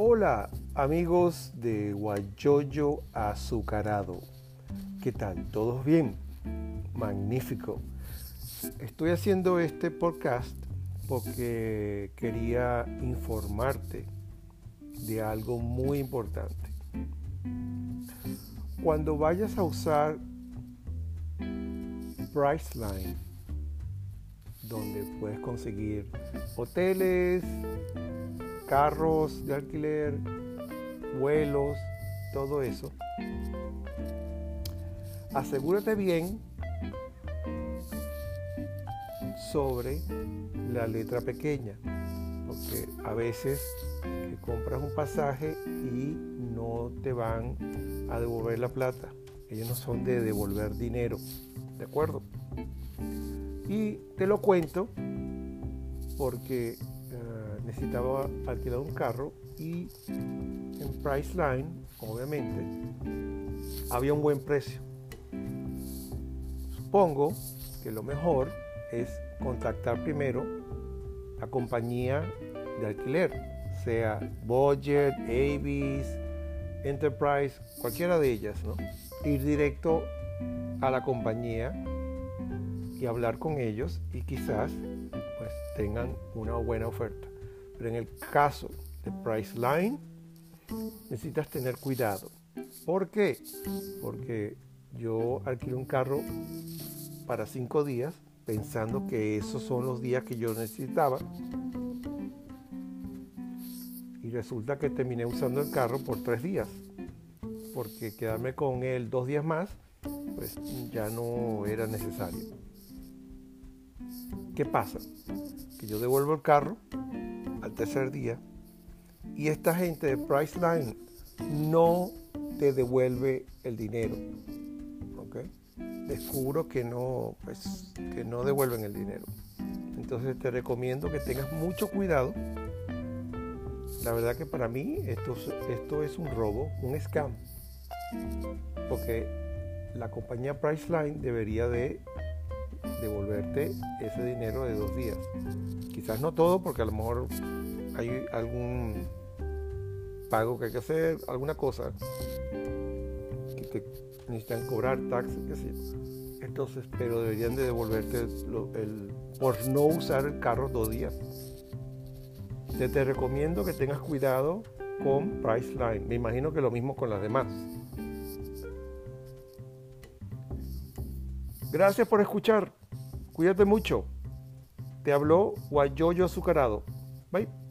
Hola amigos de Guayoyo Azucarado. ¿Qué tal? ¿Todos bien? Magnífico. Estoy haciendo este podcast porque quería informarte de algo muy importante. Cuando vayas a usar Priceline, donde puedes conseguir hoteles, carros de alquiler, vuelos, todo eso. Asegúrate bien sobre la letra pequeña, porque a veces compras un pasaje y no te van a devolver la plata. Ellos no son de devolver dinero, ¿de acuerdo? Y te lo cuento porque necesitaba alquilar un carro y en Priceline, obviamente, había un buen precio. Supongo que lo mejor es contactar primero la compañía de alquiler, sea Budget, Avis, Enterprise, cualquiera de ellas, ¿no? Ir directo a la compañía y hablar con ellos y quizás pues tengan una buena oferta. Pero en el caso de Priceline, necesitas tener cuidado. ¿Por qué? Porque yo alquilé un carro para cinco días pensando que esos son los días que yo necesitaba. Y resulta que terminé usando el carro por tres días. Porque quedarme con él dos días más, pues ya no era necesario. ¿Qué pasa? Que yo devuelvo el carro tercer día y esta gente de Priceline no te devuelve el dinero. ¿okay? Descubro que no, pues, que no devuelven el dinero. Entonces te recomiendo que tengas mucho cuidado. La verdad que para mí esto, esto es un robo, un scam. Porque la compañía Priceline debería de devolverte ese dinero de dos días. Quizás no todo, porque a lo mejor hay algún pago que hay que hacer, alguna cosa que te necesitan cobrar taxes, Entonces, pero deberían de devolverte el, por no usar el carro dos días. Te, te recomiendo que tengas cuidado con Priceline. Me imagino que lo mismo con las demás. Gracias por escuchar. Cuídate mucho. Te habló Guayoyo Azucarado. Bye.